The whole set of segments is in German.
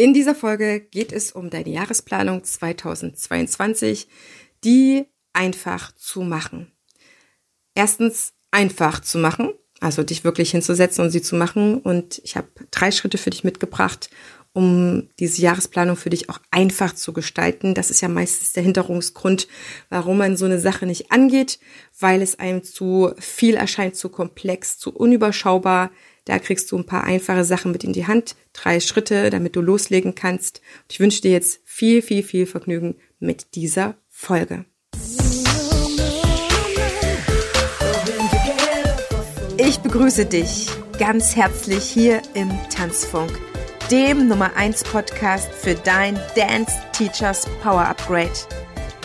In dieser Folge geht es um deine Jahresplanung 2022, die einfach zu machen. Erstens einfach zu machen, also dich wirklich hinzusetzen und sie zu machen. Und ich habe drei Schritte für dich mitgebracht, um diese Jahresplanung für dich auch einfach zu gestalten. Das ist ja meistens der Hinterungsgrund, warum man so eine Sache nicht angeht, weil es einem zu viel erscheint, zu komplex, zu unüberschaubar. Da kriegst du ein paar einfache Sachen mit in die Hand, drei Schritte, damit du loslegen kannst. Und ich wünsche dir jetzt viel, viel, viel Vergnügen mit dieser Folge. Ich begrüße dich ganz herzlich hier im Tanzfunk, dem Nummer 1 Podcast für dein Dance Teachers Power Upgrade.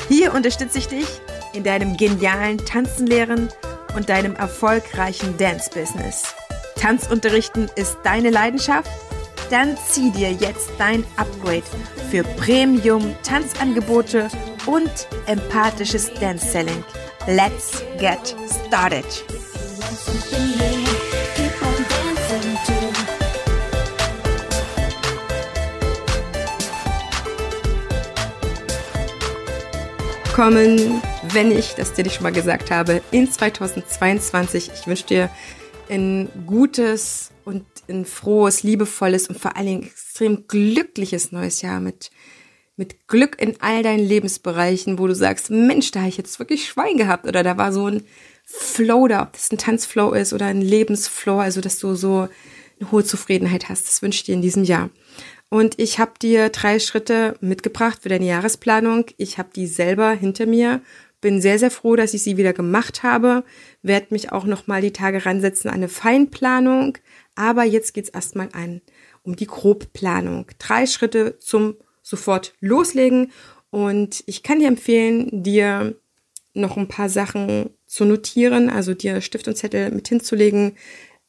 Hier unterstütze ich dich in deinem genialen Tanzenlehren und deinem erfolgreichen Dance Business. Tanzunterrichten ist deine Leidenschaft? Dann zieh dir jetzt dein Upgrade für Premium Tanzangebote und empathisches Dance Selling. Let's get started! Kommen, wenn ich das dir nicht schon mal gesagt habe, in 2022. Ich wünsche dir ein gutes und ein frohes, liebevolles und vor allen Dingen extrem glückliches neues Jahr mit, mit Glück in all deinen Lebensbereichen, wo du sagst, Mensch, da habe ich jetzt wirklich Schwein gehabt oder da war so ein Flow da, ob das ein Tanzflow ist oder ein Lebensflow, also dass du so eine hohe Zufriedenheit hast. Das wünsche ich dir in diesem Jahr. Und ich habe dir drei Schritte mitgebracht für deine Jahresplanung. Ich habe die selber hinter mir bin sehr, sehr froh, dass ich sie wieder gemacht habe. Werde mich auch noch mal die Tage ransetzen an eine Feinplanung. Aber jetzt geht's erstmal an um die Grobplanung. Drei Schritte zum sofort loslegen. Und ich kann dir empfehlen, dir noch ein paar Sachen zu notieren, also dir Stift und Zettel mit hinzulegen.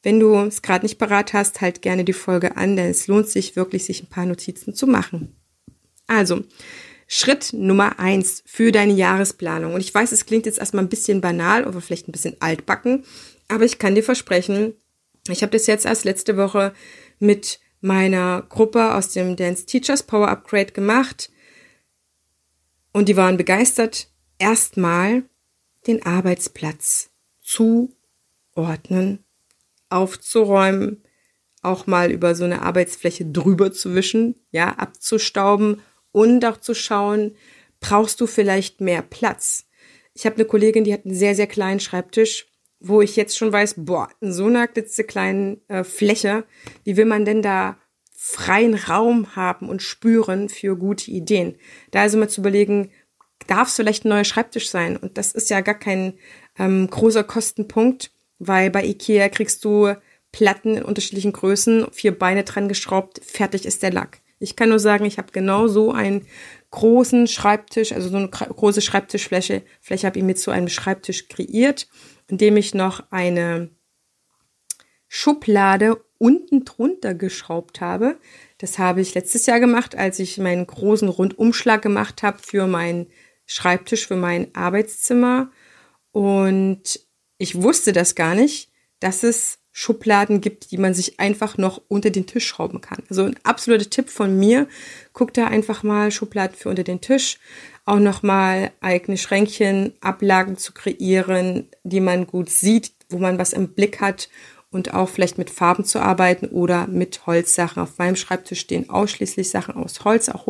Wenn du es gerade nicht parat hast, halt gerne die Folge an, denn es lohnt sich wirklich, sich ein paar Notizen zu machen. Also, Schritt Nummer eins für deine Jahresplanung. Und ich weiß, es klingt jetzt erstmal ein bisschen banal oder vielleicht ein bisschen altbacken, aber ich kann dir versprechen, ich habe das jetzt erst letzte Woche mit meiner Gruppe aus dem Dance Teachers Power Upgrade gemacht und die waren begeistert, erstmal den Arbeitsplatz zuordnen, aufzuräumen, auch mal über so eine Arbeitsfläche drüber zu wischen, ja, abzustauben und auch zu schauen, brauchst du vielleicht mehr Platz? Ich habe eine Kollegin, die hat einen sehr, sehr kleinen Schreibtisch, wo ich jetzt schon weiß, boah, in so einer klitzekleinen äh, Fläche, wie will man denn da freien Raum haben und spüren für gute Ideen? Da also mal zu überlegen, darf es vielleicht ein neuer Schreibtisch sein? Und das ist ja gar kein ähm, großer Kostenpunkt, weil bei Ikea kriegst du Platten in unterschiedlichen Größen, vier Beine dran geschraubt, fertig ist der Lack. Ich kann nur sagen, ich habe genau so einen großen Schreibtisch, also so eine große Schreibtischfläche, Fläche habe ich mir zu einem Schreibtisch kreiert, indem ich noch eine Schublade unten drunter geschraubt habe. Das habe ich letztes Jahr gemacht, als ich meinen großen Rundumschlag gemacht habe für meinen Schreibtisch, für mein Arbeitszimmer. Und ich wusste das gar nicht, dass es Schubladen gibt, die man sich einfach noch unter den Tisch schrauben kann. Also ein absoluter Tipp von mir. Guck da einfach mal Schubladen für unter den Tisch. Auch nochmal eigene Schränkchen, Ablagen zu kreieren, die man gut sieht, wo man was im Blick hat und auch vielleicht mit Farben zu arbeiten oder mit Holzsachen. Auf meinem Schreibtisch stehen ausschließlich Sachen aus Holz, auch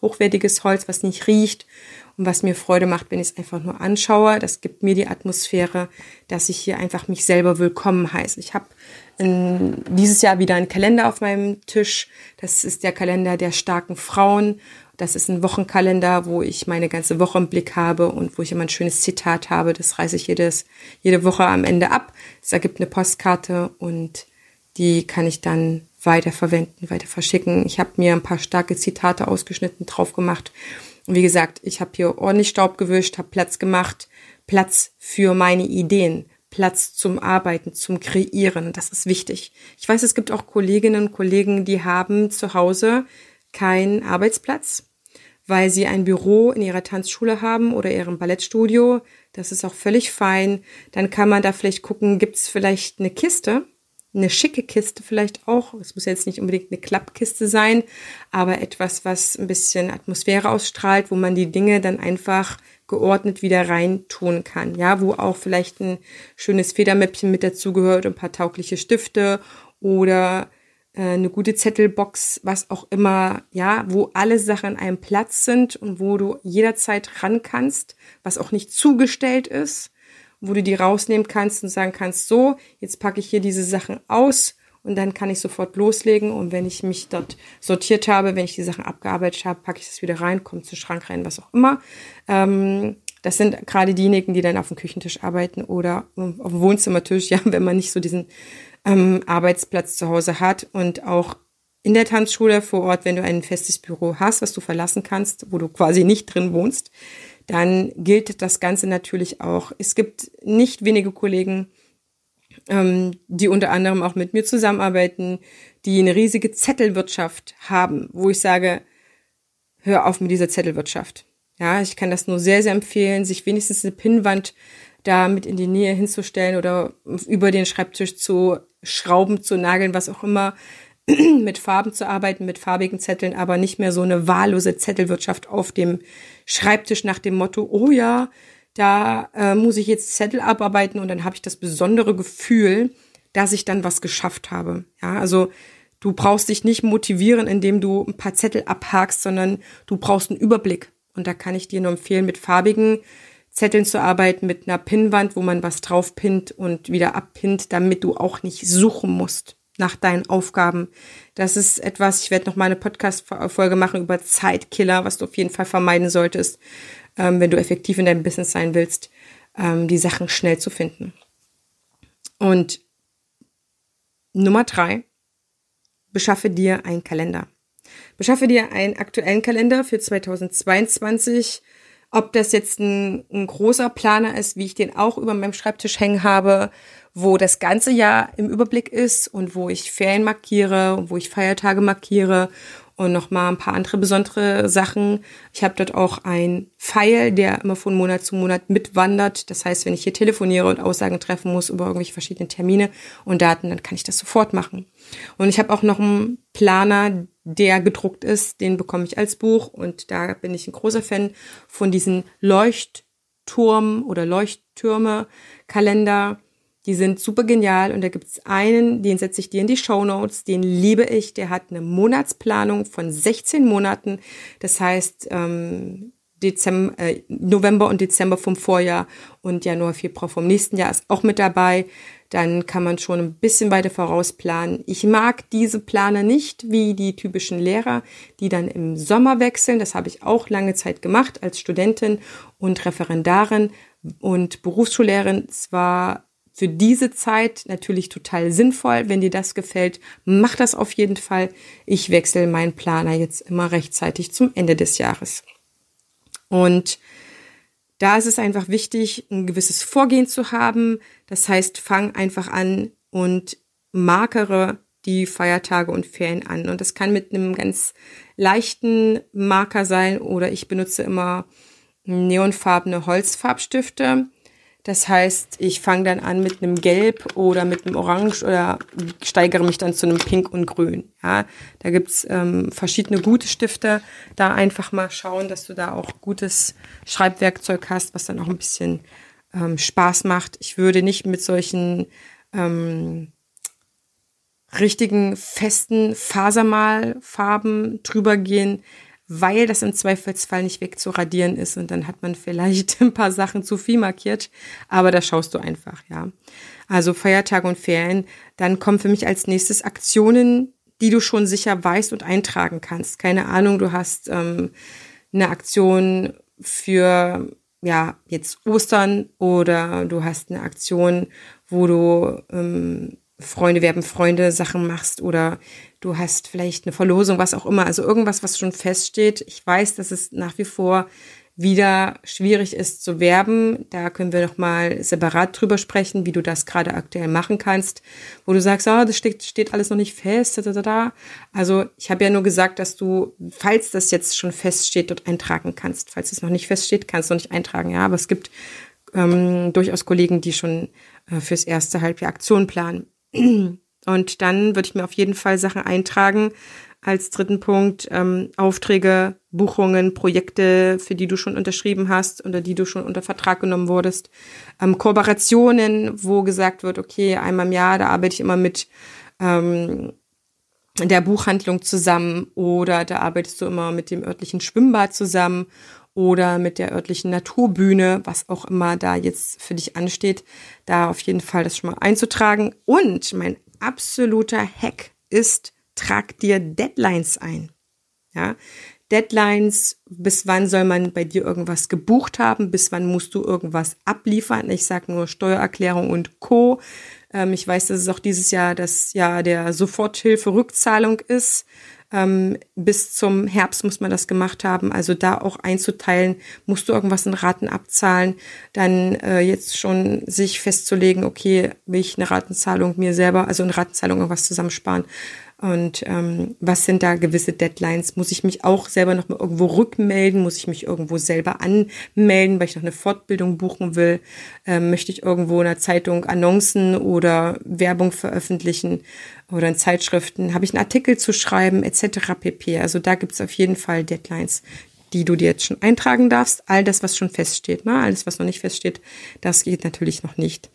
hochwertiges Holz, was nicht riecht und was mir Freude macht, wenn ich es einfach nur anschaue. Das gibt mir die Atmosphäre, dass ich hier einfach mich selber willkommen heiße. Ich habe dieses Jahr wieder einen Kalender auf meinem Tisch. Das ist der Kalender der starken Frauen. Das ist ein Wochenkalender, wo ich meine ganze Woche im Blick habe und wo ich immer ein schönes Zitat habe. Das reiße ich jedes, jede Woche am Ende ab. Es ergibt eine Postkarte und die kann ich dann weiter verwenden, weiter verschicken. Ich habe mir ein paar starke Zitate ausgeschnitten drauf gemacht und wie gesagt, ich habe hier ordentlich Staub gewischt, habe Platz gemacht, Platz für meine Ideen, Platz zum Arbeiten, zum Kreieren. Das ist wichtig. Ich weiß, es gibt auch Kolleginnen und Kollegen, die haben zu Hause keinen Arbeitsplatz, weil sie ein Büro in ihrer Tanzschule haben oder ihrem Ballettstudio. Das ist auch völlig fein. Dann kann man da vielleicht gucken, gibt es vielleicht eine Kiste, eine schicke Kiste vielleicht auch. Es muss jetzt nicht unbedingt eine Klappkiste sein, aber etwas, was ein bisschen Atmosphäre ausstrahlt, wo man die Dinge dann einfach geordnet wieder rein tun kann. Ja, wo auch vielleicht ein schönes Federmäppchen mit dazugehört, ein paar taugliche Stifte oder eine gute Zettelbox, was auch immer, ja, wo alle Sachen an einem Platz sind und wo du jederzeit ran kannst, was auch nicht zugestellt ist wo du die rausnehmen kannst und sagen kannst, so, jetzt packe ich hier diese Sachen aus und dann kann ich sofort loslegen und wenn ich mich dort sortiert habe, wenn ich die Sachen abgearbeitet habe, packe ich das wieder rein, kommt zu Schrank rein, was auch immer. Ähm, das sind gerade diejenigen, die dann auf dem Küchentisch arbeiten oder auf dem Wohnzimmertisch, ja, wenn man nicht so diesen ähm, Arbeitsplatz zu Hause hat und auch in der Tanzschule vor Ort, wenn du ein festes Büro hast, was du verlassen kannst, wo du quasi nicht drin wohnst, dann gilt das Ganze natürlich auch. Es gibt nicht wenige Kollegen, ähm, die unter anderem auch mit mir zusammenarbeiten, die eine riesige Zettelwirtschaft haben, wo ich sage, hör auf mit dieser Zettelwirtschaft. Ja, ich kann das nur sehr, sehr empfehlen, sich wenigstens eine Pinnwand da mit in die Nähe hinzustellen oder über den Schreibtisch zu schrauben, zu nageln, was auch immer, mit Farben zu arbeiten, mit farbigen Zetteln, aber nicht mehr so eine wahllose Zettelwirtschaft auf dem Schreibtisch nach dem Motto, oh ja, da äh, muss ich jetzt Zettel abarbeiten und dann habe ich das besondere Gefühl, dass ich dann was geschafft habe. Ja, also du brauchst dich nicht motivieren, indem du ein paar Zettel abhakst, sondern du brauchst einen Überblick. Und da kann ich dir nur empfehlen, mit farbigen Zetteln zu arbeiten, mit einer Pinnwand, wo man was drauf pinnt und wieder abpinnt, damit du auch nicht suchen musst nach deinen Aufgaben. Das ist etwas, ich werde noch mal eine Podcast-Folge machen über Zeitkiller, was du auf jeden Fall vermeiden solltest, ähm, wenn du effektiv in deinem Business sein willst, ähm, die Sachen schnell zu finden. Und Nummer drei, beschaffe dir einen Kalender. Beschaffe dir einen aktuellen Kalender für 2022. Ob das jetzt ein, ein großer Planer ist, wie ich den auch über meinem Schreibtisch hängen habe, wo das ganze Jahr im Überblick ist und wo ich Ferien markiere und wo ich Feiertage markiere und nochmal ein paar andere besondere Sachen. Ich habe dort auch ein Pfeil, der immer von Monat zu Monat mitwandert. Das heißt, wenn ich hier telefoniere und Aussagen treffen muss über irgendwelche verschiedenen Termine und Daten, dann kann ich das sofort machen. Und ich habe auch noch einen Planer, der gedruckt ist. Den bekomme ich als Buch und da bin ich ein großer Fan von diesen Leuchtturm oder Leuchttürme Kalender die sind super genial und da gibt's einen, den setze ich dir in die Show Notes, den liebe ich. Der hat eine Monatsplanung von 16 Monaten. Das heißt, ähm, Dezember, äh, November und Dezember vom Vorjahr und Januar, Februar vom nächsten Jahr ist auch mit dabei. Dann kann man schon ein bisschen weiter vorausplanen. Ich mag diese Planer nicht wie die typischen Lehrer, die dann im Sommer wechseln. Das habe ich auch lange Zeit gemacht als Studentin und Referendarin und Berufsschullehrerin. Zwar für diese Zeit natürlich total sinnvoll. Wenn dir das gefällt, mach das auf jeden Fall. Ich wechsle meinen Planer jetzt immer rechtzeitig zum Ende des Jahres. Und da ist es einfach wichtig, ein gewisses Vorgehen zu haben. Das heißt, fang einfach an und markere die Feiertage und Ferien an. Und das kann mit einem ganz leichten Marker sein oder ich benutze immer neonfarbene Holzfarbstifte. Das heißt, ich fange dann an mit einem Gelb oder mit einem Orange oder steigere mich dann zu einem Pink und Grün. Ja, da gibt's ähm, verschiedene gute Stifte. Da einfach mal schauen, dass du da auch gutes Schreibwerkzeug hast, was dann auch ein bisschen ähm, Spaß macht. Ich würde nicht mit solchen ähm, richtigen festen Fasermalfarben drüber gehen, weil das im Zweifelsfall nicht wegzuradieren ist und dann hat man vielleicht ein paar Sachen zu viel markiert, aber da schaust du einfach, ja. Also Feiertage und Ferien, dann kommen für mich als nächstes Aktionen, die du schon sicher weißt und eintragen kannst. Keine Ahnung, du hast ähm, eine Aktion für ja jetzt Ostern oder du hast eine Aktion, wo du ähm, Freunde werben Freunde Sachen machst oder du hast vielleicht eine Verlosung, was auch immer, also irgendwas, was schon feststeht. Ich weiß, dass es nach wie vor wieder schwierig ist zu werben. Da können wir noch mal separat drüber sprechen, wie du das gerade aktuell machen kannst, wo du sagst, oh, das steht, steht alles noch nicht fest. Da, da, da. Also ich habe ja nur gesagt, dass du, falls das jetzt schon feststeht, dort eintragen kannst. Falls es noch nicht feststeht, kannst du nicht eintragen. Ja, aber es gibt ähm, durchaus Kollegen, die schon äh, fürs erste Halbjahr Aktion planen. Und dann würde ich mir auf jeden Fall Sachen eintragen. Als dritten Punkt ähm, Aufträge, Buchungen, Projekte, für die du schon unterschrieben hast oder die du schon unter Vertrag genommen wurdest. Ähm, Kooperationen, wo gesagt wird, okay, einmal im Jahr, da arbeite ich immer mit ähm, der Buchhandlung zusammen oder da arbeitest du immer mit dem örtlichen Schwimmbad zusammen oder mit der örtlichen Naturbühne, was auch immer da jetzt für dich ansteht, da auf jeden Fall das schon mal einzutragen. Und mein absoluter Hack ist, trag dir Deadlines ein. Ja, Deadlines, bis wann soll man bei dir irgendwas gebucht haben, bis wann musst du irgendwas abliefern. Ich sage nur Steuererklärung und Co. Ähm, ich weiß, dass es auch dieses Jahr das Jahr der Soforthilfe-Rückzahlung ist. Ähm, bis zum Herbst muss man das gemacht haben. Also da auch einzuteilen, musst du irgendwas in Raten abzahlen, dann äh, jetzt schon sich festzulegen, okay, will ich eine Ratenzahlung mir selber, also eine Ratenzahlung irgendwas zusammensparen. Und ähm, was sind da gewisse Deadlines? Muss ich mich auch selber noch mal irgendwo rückmelden? Muss ich mich irgendwo selber anmelden, weil ich noch eine Fortbildung buchen will? Ähm, möchte ich irgendwo in einer Zeitung Annoncen oder Werbung veröffentlichen oder in Zeitschriften? Habe ich einen Artikel zu schreiben etc. pp. Also da gibt es auf jeden Fall Deadlines, die du dir jetzt schon eintragen darfst. All das, was schon feststeht, ne? alles, was noch nicht feststeht, das geht natürlich noch nicht.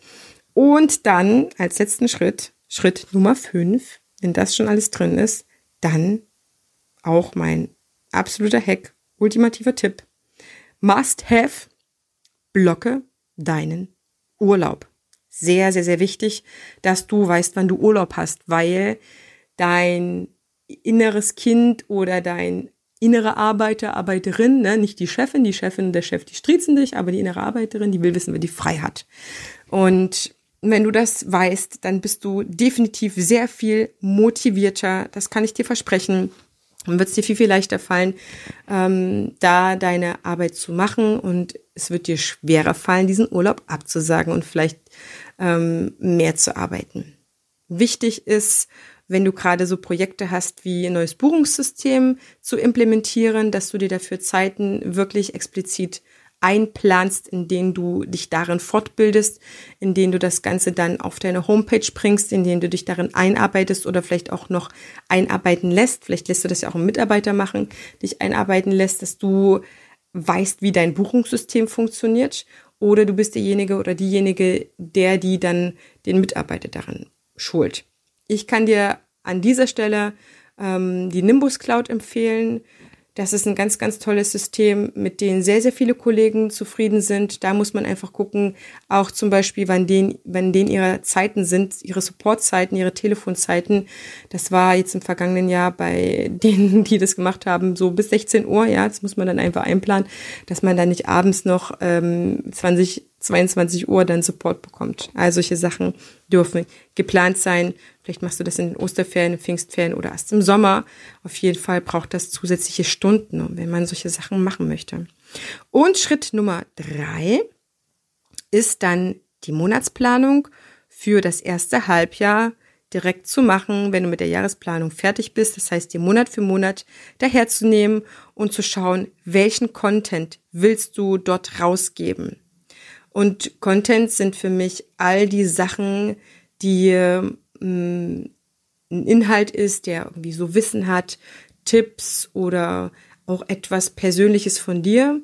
Und dann als letzten Schritt, Schritt Nummer fünf wenn das schon alles drin ist, dann auch mein absoluter Hack, ultimativer Tipp. Must have, blocke deinen Urlaub. Sehr, sehr, sehr wichtig, dass du weißt, wann du Urlaub hast, weil dein inneres Kind oder dein innere Arbeiter, Arbeiterin, ne, nicht die Chefin, die Chefin der Chef, die striezen dich, aber die innere Arbeiterin, die will wissen, wer die frei hat. Und wenn du das weißt, dann bist du definitiv sehr viel motivierter. Das kann ich dir versprechen. Dann wird es dir viel, viel leichter fallen, ähm, da deine Arbeit zu machen. Und es wird dir schwerer fallen, diesen Urlaub abzusagen und vielleicht ähm, mehr zu arbeiten. Wichtig ist, wenn du gerade so Projekte hast wie ein neues Buchungssystem zu implementieren, dass du dir dafür Zeiten wirklich explizit einplanst, in denen du dich darin fortbildest, in denen du das Ganze dann auf deine Homepage bringst, in denen du dich darin einarbeitest oder vielleicht auch noch einarbeiten lässt. Vielleicht lässt du das ja auch einen Mitarbeiter machen, dich einarbeiten lässt, dass du weißt, wie dein Buchungssystem funktioniert. Oder du bist derjenige oder diejenige, der die dann den Mitarbeiter daran schult. Ich kann dir an dieser Stelle ähm, die Nimbus Cloud empfehlen. Das ist ein ganz, ganz tolles System, mit dem sehr, sehr viele Kollegen zufrieden sind. Da muss man einfach gucken, auch zum Beispiel, wann denen, wann denen ihre Zeiten sind, ihre Supportzeiten, ihre Telefonzeiten. Das war jetzt im vergangenen Jahr bei denen, die das gemacht haben, so bis 16 Uhr. Ja, das muss man dann einfach einplanen, dass man dann nicht abends noch ähm, 20 22 Uhr dann Support bekommt. Also solche Sachen dürfen geplant sein. Vielleicht machst du das in den Osterferien, Pfingstferien oder erst im Sommer. Auf jeden Fall braucht das zusätzliche Stunden, wenn man solche Sachen machen möchte. Und Schritt Nummer drei ist dann die Monatsplanung für das erste Halbjahr direkt zu machen, wenn du mit der Jahresplanung fertig bist. Das heißt, dir Monat für Monat daherzunehmen und zu schauen, welchen Content willst du dort rausgeben. Und Content sind für mich all die Sachen, die mh, mm, ein Inhalt ist, der irgendwie so Wissen hat, Tipps oder auch etwas Persönliches von dir,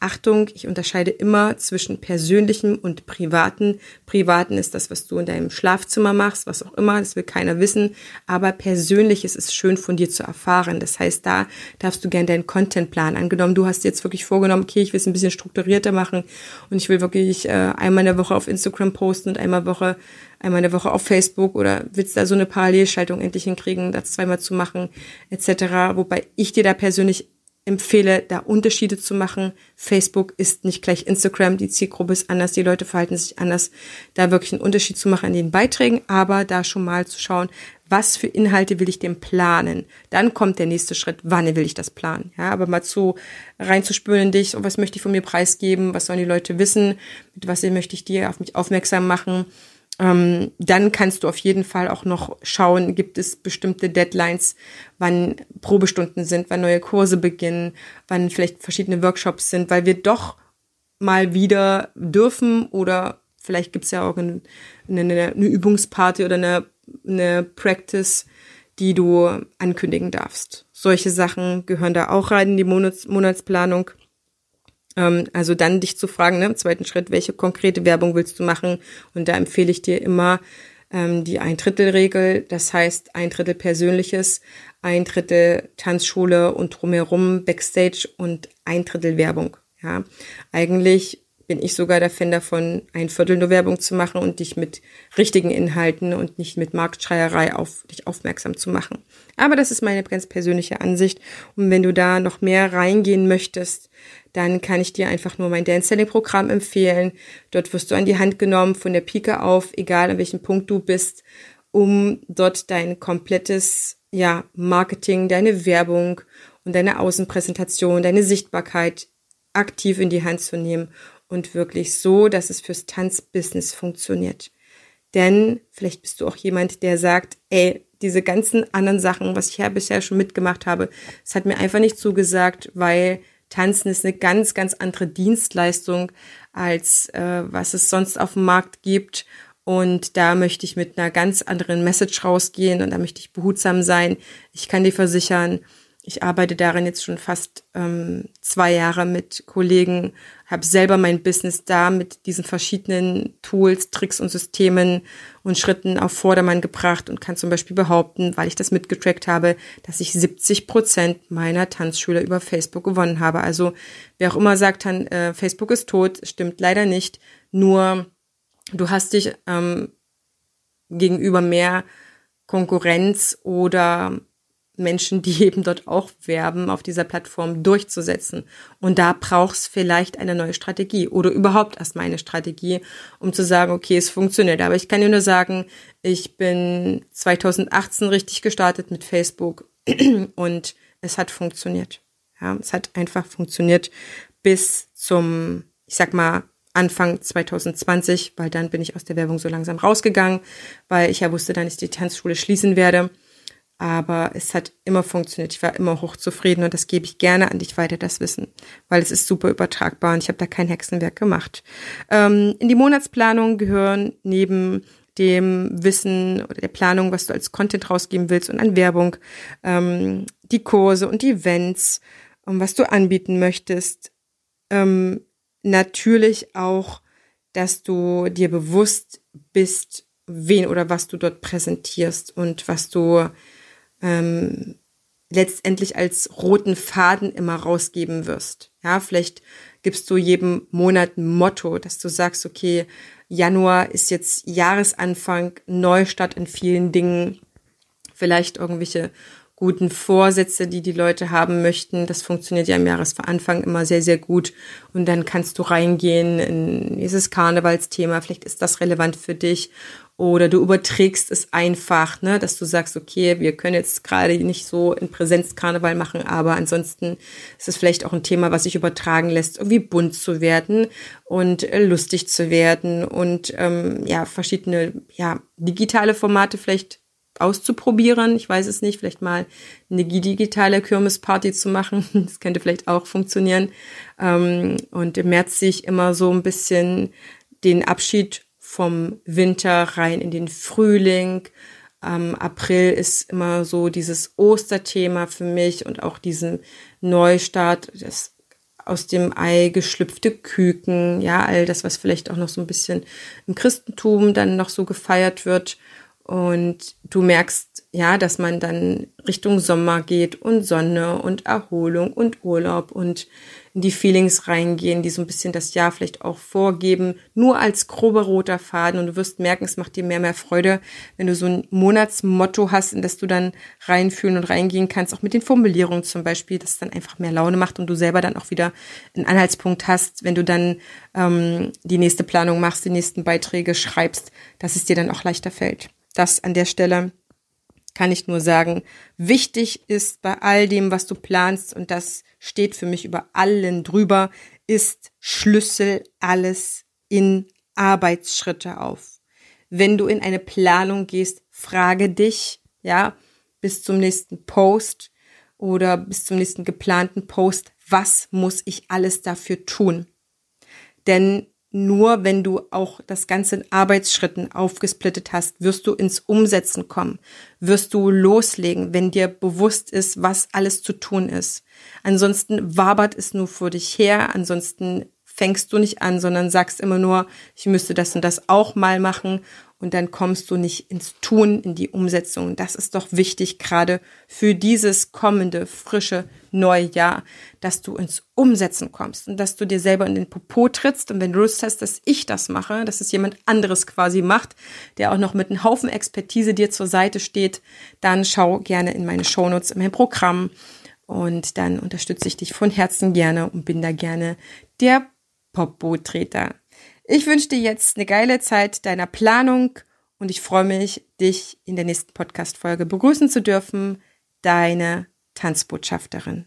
Achtung, ich unterscheide immer zwischen persönlichem und privaten. Privaten ist das, was du in deinem Schlafzimmer machst, was auch immer, das will keiner wissen. Aber persönliches ist schön von dir zu erfahren. Das heißt, da darfst du gerne deinen Contentplan angenommen. Du hast jetzt wirklich vorgenommen, okay, ich will es ein bisschen strukturierter machen und ich will wirklich äh, einmal in der Woche auf Instagram posten und einmal Woche einmal in der Woche auf Facebook oder willst da so eine Parallelschaltung endlich hinkriegen, das zweimal zu machen, etc. Wobei ich dir da persönlich empfehle, da Unterschiede zu machen. Facebook ist nicht gleich Instagram, die Zielgruppe ist anders, die Leute verhalten sich anders. Da wirklich einen Unterschied zu machen an den Beiträgen, aber da schon mal zu schauen, was für Inhalte will ich denn planen? Dann kommt der nächste Schritt, wann will ich das planen? Ja, aber mal zu reinzuspüren in dich, was möchte ich von mir preisgeben, was sollen die Leute wissen, mit was möchte ich dir auf mich aufmerksam machen ähm, dann kannst du auf jeden Fall auch noch schauen, gibt es bestimmte Deadlines, wann Probestunden sind, wann neue Kurse beginnen, wann vielleicht verschiedene Workshops sind, weil wir doch mal wieder dürfen oder vielleicht gibt es ja auch eine, eine, eine Übungsparty oder eine eine Practice, die du ankündigen darfst. Solche Sachen gehören da auch rein in die Monats Monatsplanung. Ähm, also dann dich zu fragen, ne, im zweiten Schritt, welche konkrete Werbung willst du machen? Und da empfehle ich dir immer ähm, die Ein-Drittel-Regel. Das heißt, ein Drittel Persönliches, ein Drittel Tanzschule und drumherum Backstage und ein Drittel Werbung. Ja, eigentlich bin ich sogar der Fan davon, ein Viertel nur Werbung zu machen und dich mit richtigen Inhalten und nicht mit Marktschreierei auf dich aufmerksam zu machen. Aber das ist meine ganz persönliche Ansicht. Und wenn du da noch mehr reingehen möchtest, dann kann ich dir einfach nur mein Dance Selling Programm empfehlen. Dort wirst du an die Hand genommen von der Pike auf, egal an welchem Punkt du bist, um dort dein komplettes ja, Marketing, deine Werbung und deine Außenpräsentation, deine Sichtbarkeit aktiv in die Hand zu nehmen und wirklich so, dass es fürs Tanzbusiness funktioniert. Denn vielleicht bist du auch jemand, der sagt, ey, diese ganzen anderen Sachen, was ich ja bisher schon mitgemacht habe, es hat mir einfach nicht zugesagt, weil Tanzen ist eine ganz, ganz andere Dienstleistung, als äh, was es sonst auf dem Markt gibt. Und da möchte ich mit einer ganz anderen Message rausgehen und da möchte ich behutsam sein. Ich kann dir versichern, ich arbeite darin jetzt schon fast ähm, zwei Jahre mit Kollegen, habe selber mein Business da mit diesen verschiedenen Tools, Tricks und Systemen und Schritten auf Vordermann gebracht und kann zum Beispiel behaupten, weil ich das mitgetrackt habe, dass ich 70 Prozent meiner Tanzschüler über Facebook gewonnen habe. Also wer auch immer sagt, äh, Facebook ist tot, stimmt leider nicht. Nur du hast dich ähm, gegenüber mehr Konkurrenz oder Menschen, die eben dort auch werben, auf dieser Plattform durchzusetzen. Und da brauchst vielleicht eine neue Strategie oder überhaupt erstmal eine Strategie, um zu sagen, okay, es funktioniert. Aber ich kann dir nur sagen, ich bin 2018 richtig gestartet mit Facebook und es hat funktioniert. Ja, es hat einfach funktioniert bis zum, ich sag mal, Anfang 2020, weil dann bin ich aus der Werbung so langsam rausgegangen, weil ich ja wusste, dass ich die Tanzschule schließen werde. Aber es hat immer funktioniert. Ich war immer hochzufrieden und das gebe ich gerne an dich weiter, das Wissen, weil es ist super übertragbar und ich habe da kein Hexenwerk gemacht. Ähm, in die Monatsplanung gehören neben dem Wissen oder der Planung, was du als Content rausgeben willst und an Werbung, ähm, die Kurse und die Events, um, ähm, was du anbieten möchtest. Ähm, natürlich auch, dass du dir bewusst bist, wen oder was du dort präsentierst und was du ähm, letztendlich als roten Faden immer rausgeben wirst. Ja, vielleicht gibst du jedem Monat ein Motto, dass du sagst, okay, Januar ist jetzt Jahresanfang, Neustart in vielen Dingen, vielleicht irgendwelche guten Vorsätze, die die Leute haben möchten. Das funktioniert ja im Jahresanfang immer sehr, sehr gut. Und dann kannst du reingehen in dieses Karnevalsthema. Vielleicht ist das relevant für dich. Oder du überträgst es einfach, ne, dass du sagst, okay, wir können jetzt gerade nicht so in Präsenz Karneval machen, aber ansonsten ist es vielleicht auch ein Thema, was sich übertragen lässt, irgendwie bunt zu werden und äh, lustig zu werden und ähm, ja, verschiedene ja, digitale Formate vielleicht auszuprobieren. Ich weiß es nicht, vielleicht mal eine digitale Kirmesparty zu machen. Das könnte vielleicht auch funktionieren. Ähm, und im März sehe ich immer so ein bisschen den Abschied vom Winter rein in den Frühling. Ähm, April ist immer so dieses Osterthema für mich und auch diesen Neustart, das aus dem Ei geschlüpfte Küken, ja, all das, was vielleicht auch noch so ein bisschen im Christentum dann noch so gefeiert wird. Und du merkst, ja, dass man dann Richtung Sommer geht und Sonne und Erholung und Urlaub und in die Feelings reingehen, die so ein bisschen das Jahr vielleicht auch vorgeben, nur als grober roter Faden. Und du wirst merken, es macht dir mehr, mehr Freude, wenn du so ein Monatsmotto hast, in das du dann reinfühlen und reingehen kannst, auch mit den Formulierungen zum Beispiel, das dann einfach mehr Laune macht und du selber dann auch wieder einen Anhaltspunkt hast, wenn du dann ähm, die nächste Planung machst, die nächsten Beiträge schreibst, dass es dir dann auch leichter fällt. Das an der Stelle kann ich nur sagen, wichtig ist bei all dem, was du planst, und das steht für mich über allen drüber, ist Schlüssel alles in Arbeitsschritte auf. Wenn du in eine Planung gehst, frage dich, ja, bis zum nächsten Post oder bis zum nächsten geplanten Post, was muss ich alles dafür tun? Denn nur wenn du auch das Ganze in Arbeitsschritten aufgesplittet hast, wirst du ins Umsetzen kommen, wirst du loslegen, wenn dir bewusst ist, was alles zu tun ist. Ansonsten wabert es nur vor dich her, ansonsten fängst du nicht an, sondern sagst immer nur, ich müsste das und das auch mal machen und dann kommst du nicht ins Tun, in die Umsetzung. Das ist doch wichtig, gerade für dieses kommende, frische neue Jahr, dass du ins Umsetzen kommst und dass du dir selber in den Popo trittst. Und wenn du Lust hast, dass ich das mache, dass es jemand anderes quasi macht, der auch noch mit einem Haufen Expertise dir zur Seite steht, dann schau gerne in meine Shownotes, in mein Programm. Und dann unterstütze ich dich von Herzen gerne und bin da gerne der Popo-Treter. Ich wünsche dir jetzt eine geile Zeit deiner Planung und ich freue mich, dich in der nächsten Podcast-Folge begrüßen zu dürfen. Deine Tanzbotschafterin.